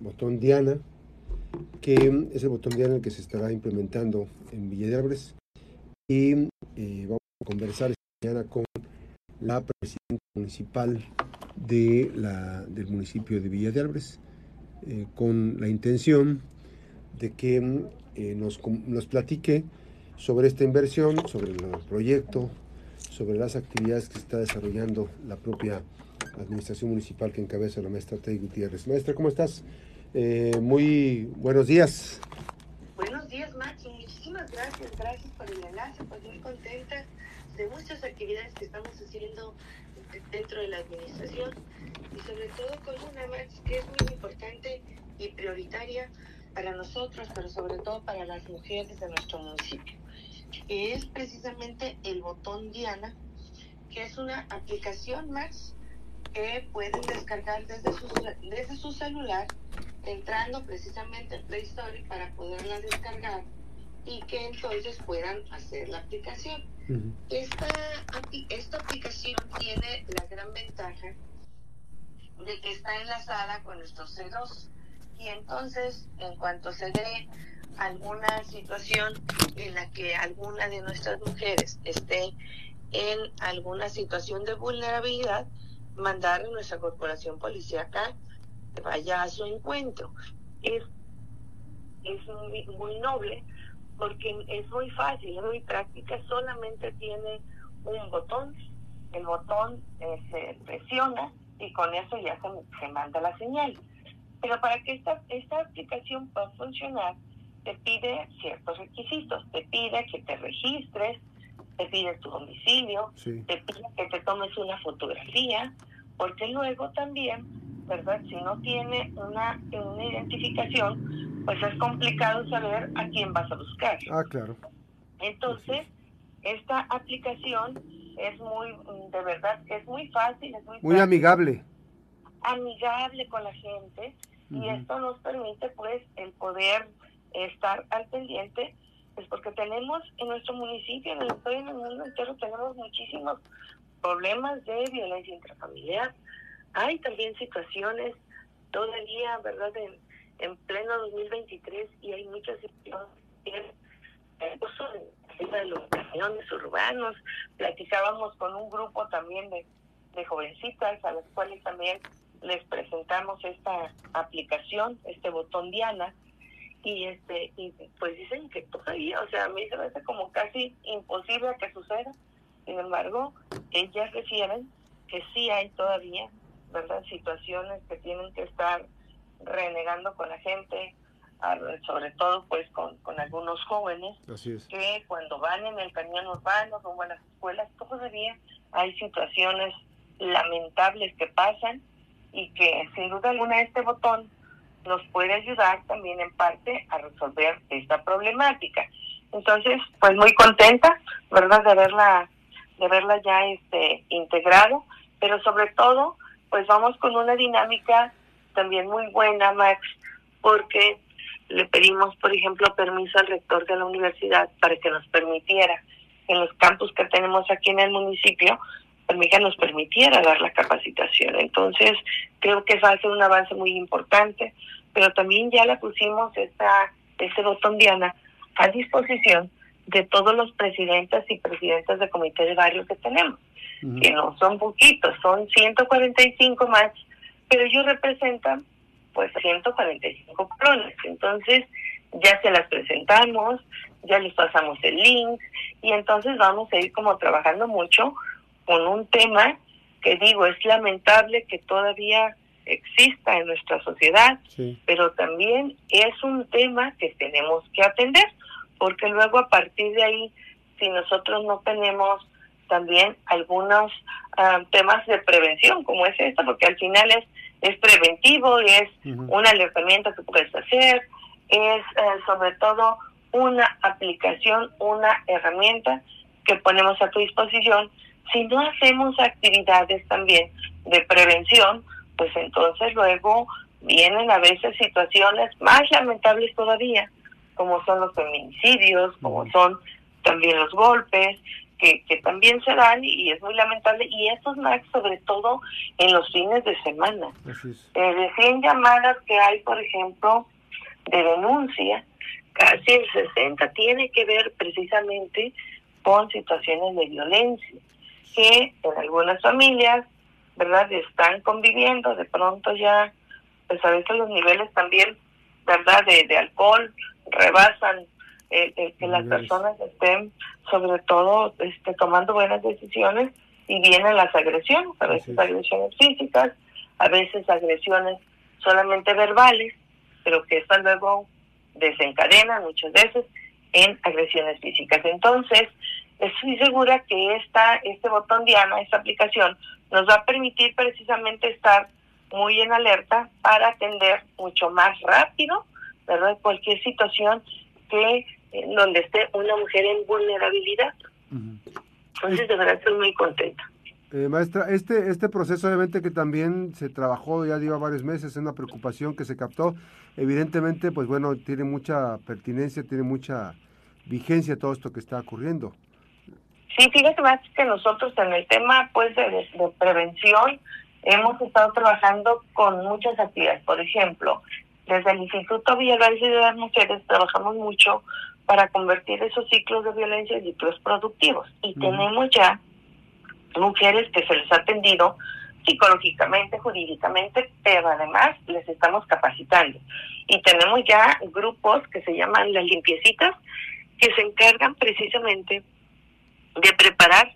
botón Diana, que es el botón Diana el que se estará implementando en Villa de Álvarez. Y eh, vamos a conversar esta mañana con la presidenta municipal de la, del municipio de Villa de Álvarez, eh, con la intención de que nos, nos platique sobre esta inversión, sobre el proyecto, sobre las actividades que está desarrollando la propia administración municipal que encabeza la maestra Tei Gutiérrez. Maestra, ¿cómo estás? Eh, muy buenos días. Buenos días, Max. Muchísimas gracias. Gracias por el enlace. Pues muy contenta de muchas actividades que estamos haciendo dentro de la administración y sobre todo con una, Max, que es muy importante y prioritaria para nosotros, pero sobre todo para las mujeres de nuestro municipio que es precisamente el botón Diana, que es una aplicación más que pueden descargar desde su, desde su celular, entrando precisamente en Play Store para poderla descargar y que entonces puedan hacer la aplicación. esta, esta aplicación tiene la gran ventaja de que está enlazada con nuestro C2 y entonces en cuanto se dé alguna situación en la que alguna de nuestras mujeres esté en alguna situación de vulnerabilidad, mandar a nuestra corporación policíaca vaya a su encuentro. Es, es muy, noble porque es muy fácil, es muy práctica, solamente tiene un botón, el botón eh, se presiona y con eso ya se, se manda la señal. Pero para que esta, esta aplicación pueda funcionar, te pide ciertos requisitos, te pide que te registres, te pide tu domicilio, te pide que te tomes una fotografía, porque luego también, ¿verdad? Si no tiene una, una identificación, pues es complicado saber a quién vas a buscar. Ah, claro. Entonces, esta aplicación es muy, de verdad, es muy fácil, es muy, muy amigable. Amigable con la gente y esto nos permite pues el poder estar al pendiente, pues porque tenemos en nuestro municipio, en el, en el mundo entero, tenemos muchísimos problemas de violencia intrafamiliar. Hay también situaciones todavía, ¿verdad?, en, en pleno 2023 y hay muchas situaciones de los camiones urbanos. Platicábamos con un grupo también de, de jovencitas a las cuales también les presentamos esta aplicación, este botón Diana, y este y pues dicen que todavía, o sea, a mí se me hace como casi imposible que suceda. Sin embargo, ellas refieren que sí hay todavía, ¿verdad? Situaciones que tienen que estar renegando con la gente, sobre todo pues con, con algunos jóvenes, que cuando van en el camión urbano, rumbo a las escuelas, todavía hay situaciones lamentables que pasan y que sin duda alguna este botón nos puede ayudar también en parte a resolver esta problemática. Entonces, pues muy contenta, ¿verdad?, de verla, de verla ya este, integrado, pero sobre todo, pues vamos con una dinámica también muy buena, Max, porque le pedimos, por ejemplo, permiso al rector de la universidad para que nos permitiera en los campus que tenemos aquí en el municipio, también nos permitiera dar la capacitación. Entonces, creo que va a ser un avance muy importante, pero también ya la pusimos esta, este botón Diana a disposición de todos los presidentes y presidentas de comité de barrio que tenemos, que no son poquitos, son 145 más, pero ellos representan pues 145 clones. Entonces, ya se las presentamos, ya les pasamos el link y entonces vamos a ir como trabajando mucho con un tema que digo, es lamentable que todavía exista en nuestra sociedad, pero también es un tema que tenemos que atender, porque luego a partir de ahí, si nosotros no tenemos también algunos ah, temas de prevención, como es esto, porque al final es, es preventivo, es un alertamiento que puedes hacer, es eh, sobre todo una aplicación, una herramienta que ponemos a tu disposición. Si no hacemos actividades también de prevención, pues entonces luego vienen a veces situaciones más lamentables todavía, como son los feminicidios, como son también los golpes, que, que también se dan y, es muy lamentable, y estos más sobre todo en los fines de semana. Eh, de 100 llamadas que hay, por ejemplo, de denuncia, casi el 60 tiene que ver precisamente con situaciones de violencia, que en algunas familias, ¿verdad?, están conviviendo, de pronto ya, pues a veces los niveles también, ¿verdad?, de, de alcohol rebasan que las personas estén sobre todo este, tomando buenas decisiones y vienen las agresiones, a veces agresiones físicas, a veces agresiones solamente verbales, pero que estas luego desencadenan muchas veces en agresiones físicas. Entonces, estoy segura que esta, este botón Diana, esta aplicación, nos va a permitir precisamente estar muy en alerta para atender mucho más rápido, ¿verdad? Cualquier situación que donde esté una mujer en vulnerabilidad. Entonces, de verdad, estoy muy contenta. Eh, maestra, este, este proceso obviamente que también se trabajó, ya lleva varios meses, es una preocupación que se captó, evidentemente, pues bueno, tiene mucha pertinencia, tiene mucha vigencia todo esto que está ocurriendo. Sí, fíjate más que nosotros en el tema pues de, de prevención hemos estado trabajando con muchas actividades. Por ejemplo, desde el Instituto Villalbazo de las Mujeres trabajamos mucho para convertir esos ciclos de violencia en ciclos productivos. Y tenemos ya mujeres que se les ha atendido psicológicamente, jurídicamente, pero además les estamos capacitando. Y tenemos ya grupos que se llaman las limpiecitas, que se encargan precisamente de preparar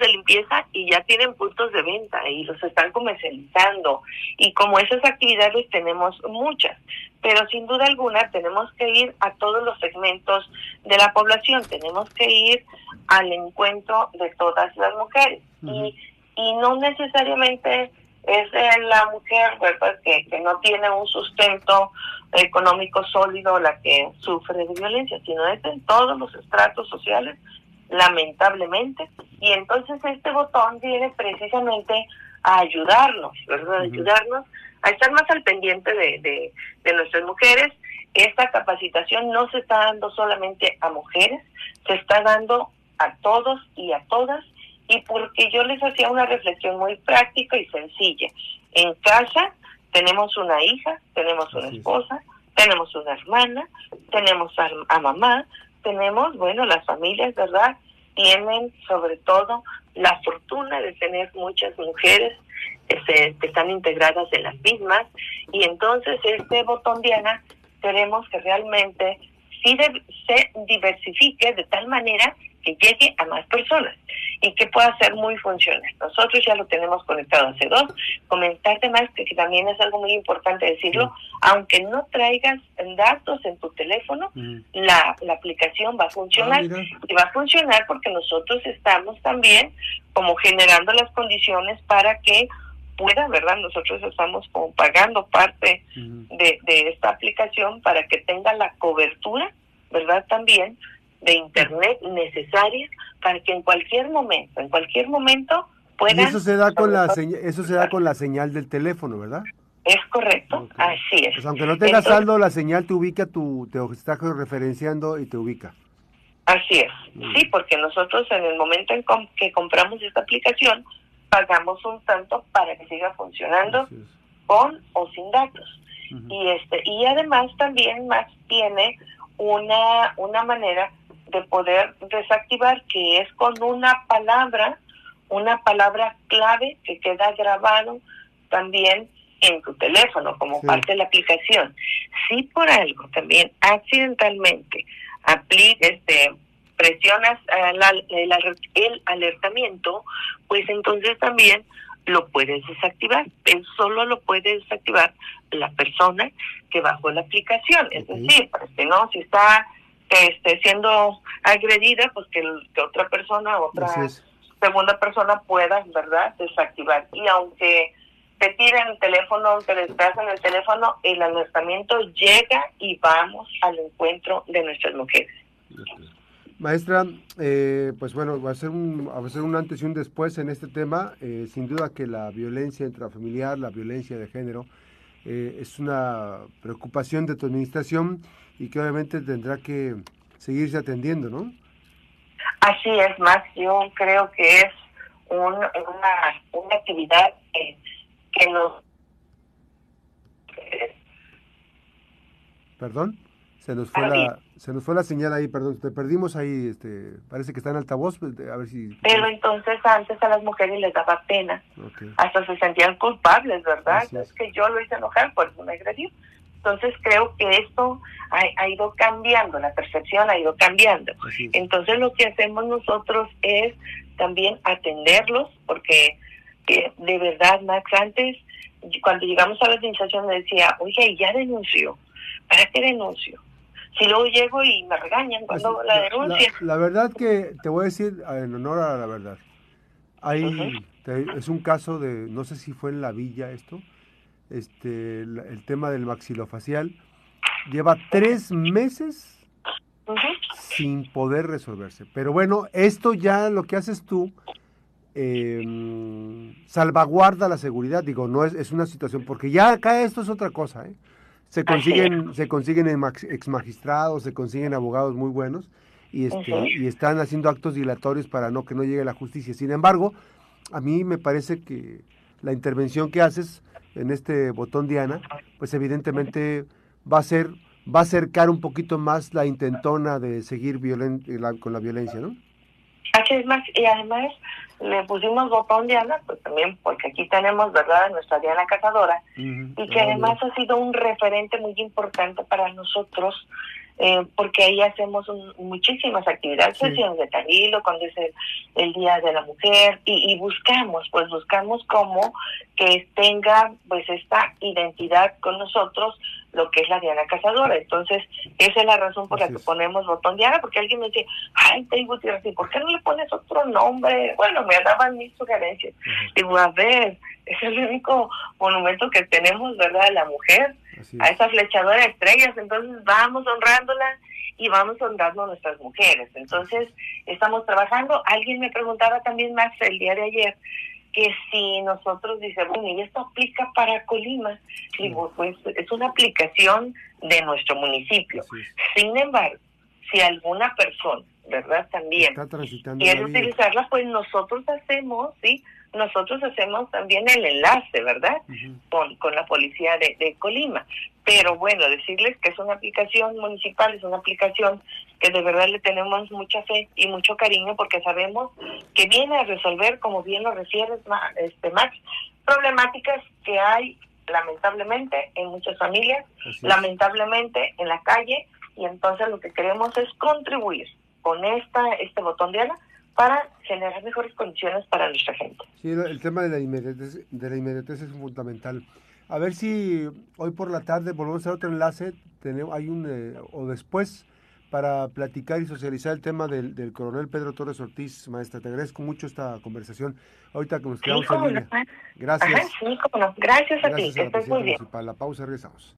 de limpieza y ya tienen puntos de venta y los están comercializando. Y como esas actividades tenemos muchas pero sin duda alguna tenemos que ir a todos los segmentos de la población tenemos que ir al encuentro de todas las mujeres. Y y no necesariamente es la mujer verdad que, que no tiene un sustento económico sólido la que sufre de violencia sino es en todos los estratos sociales lamentablemente. Y entonces este botón viene precisamente a ayudarnos, ¿verdad? Ayudarnos a estar más al pendiente de, de, nuestras mujeres. Esta capacitación no se está dando solamente a mujeres, se está dando a todos y a todas. Y porque yo les hacía una reflexión muy práctica y sencilla. En casa tenemos una hija, tenemos una esposa, tenemos una hermana, tenemos a mamá, tenemos, bueno, las familias, ¿verdad? Tienen sobre todo la fortuna de tener muchas mujeres que, que están integradas en las mismas y entonces este botón Diana queremos que realmente sí se diversifique de tal manera que llegue a más personas y que pueda ser muy funcional. Nosotros ya lo tenemos conectado hace dos. Comentarte más que, también es algo muy importante decirlo, aunque no traigas datos en tu teléfono, la, la aplicación va a funcionar ah, y va a funcionar porque nosotros estamos también como generando las condiciones para que pueda, ¿verdad? Nosotros estamos como pagando parte de, de esta aplicación para que tenga la cobertura, ¿verdad? También de internet necesaria para que en cualquier momento, en cualquier momento puedan... eso se da con la eso se da con la señal del teléfono, ¿verdad? Es correcto, así es. Pues aunque no tengas saldo, la señal te ubica, tu, te está referenciando y te ubica. Así es, sí, porque nosotros en el momento en que compramos esta aplicación, pagamos un tanto para que siga funcionando con o sin datos. Y este y además también más tiene una, una manera de poder desactivar, que es con una palabra, una palabra clave que queda grabado también en tu teléfono como parte de la aplicación. Si por algo también accidentalmente este presionas el, el alertamiento, pues entonces también lo puedes desactivar. Solo lo puede desactivar la persona que bajó la aplicación. Es decir, si no, si está esté siendo agredida, pues que, otra persona, otra segunda persona pueda, ¿verdad?, desactivar. Y aunque te tiren el teléfono, aunque despedazan el teléfono, el alertamiento llega y vamos al encuentro de nuestras mujeres. Maestra, eh, pues bueno, va a ser un, va a ser un antes y un después en este tema. Eh, sin duda que la violencia intrafamiliar, la violencia de género, eh, es una preocupación de tu administración y que obviamente tendrá que seguirse atendiendo, ¿no? Así es, Max. Yo creo que es una, una actividad que, que nos... ¿Perdón? Se nos fue la se nos fue la señal ahí, perdón, te perdimos ahí, este, parece que está en altavoz, pues, a ver si... Pero entonces antes a las mujeres les daba pena, hasta se sentían culpables, ¿verdad? Es. que yo lo hice enojar, por eso me agredió. Entonces creo que esto ha, ido cambiando, la percepción ha ido cambiando. Entonces lo que hacemos nosotros es también atenderlos, porque eh, de verdad, Max, antes, cuando llegamos a la organización me decía, oye, ya denunció, ¿para qué denuncio? Si luego llego y me regañan cuando pues, la, denuncia. La, verdad que te voy a decir en honor a la verdad. Hay, es un caso de, no sé si fue en la villa esto, este, el, tema del maxilofacial, lleva tres meses sin poder resolverse. Pero bueno, esto ya lo que haces tú em, salvaguarda la seguridad, digo, no es, es una situación, porque ya acá esto es otra cosa, ¿eh? Se consiguen, se consiguen ex magistrados, se consiguen abogados muy buenos y, este, y están haciendo actos dilatorios para no que no llegue la justicia. Sin embargo, a mí me parece que la intervención que haces en este botón Diana, pues evidentemente va a ser va a acercar un poquito más la intentona de seguir con la violencia, ¿no? Así es más, y además le pusimos botón Diana, pues también porque aquí tenemos, ¿verdad?, nuestra Diana Cazadora, y que además ha sido un referente muy importante para nosotros, eh, porque ahí hacemos muchísimas actividades, sesiones de Tarilo, cuando es el, Día de la Mujer, y, y buscamos, pues buscamos cómo que tenga pues esta identidad con nosotros, lo que es la Diana Cazadora. Entonces, esa es la razón por la que ponemos botón Diana, porque alguien me dice, ay, Gutiérrez, ¿y por qué no le pones otro nombre? Bueno, me daban mis sugerencias. Digo, a ver, es el único monumento que tenemos, ¿verdad?, de la mujer, a esa flechadora de estrellas. Entonces, vamos honrándola y vamos honrando a nuestras mujeres. Entonces, estamos trabajando. Alguien me preguntaba también más el día de ayer, que si nosotros decimos, bueno, y esto aplica para Colima, digo, pues es una aplicación de nuestro municipio. Sin embargo, si alguna persona, ¿verdad? También quiere utilizarla, pues nosotros hacemos, ¿sí? Nosotros hacemos también el enlace, ¿verdad? con, con la policía de, de, Colima. Pero bueno, decirles que es una aplicación municipal, es una aplicación que de verdad le tenemos mucha fe y mucho cariño porque sabemos que viene a resolver, como bien lo refieres, este, Max, problemáticas que hay lamentablemente en muchas familias, lamentablemente en la calle, y entonces lo que queremos es contribuir con esta este botón de ala para generar mejores condiciones para nuestra gente. Sí, el tema de la inmediatez, de la inmediatez es fundamental. A ver si hoy por la tarde volvemos a otro enlace, tenemos, hay un, eh, o después, para platicar y socializar el tema del, del, coronel Pedro Torres Ortiz, maestra. Te agradezco mucho esta conversación. Ahorita que nos quedamos en línea. Gracias. sí, Gracias a ti, que estés muy bien. Para la pausa regresamos.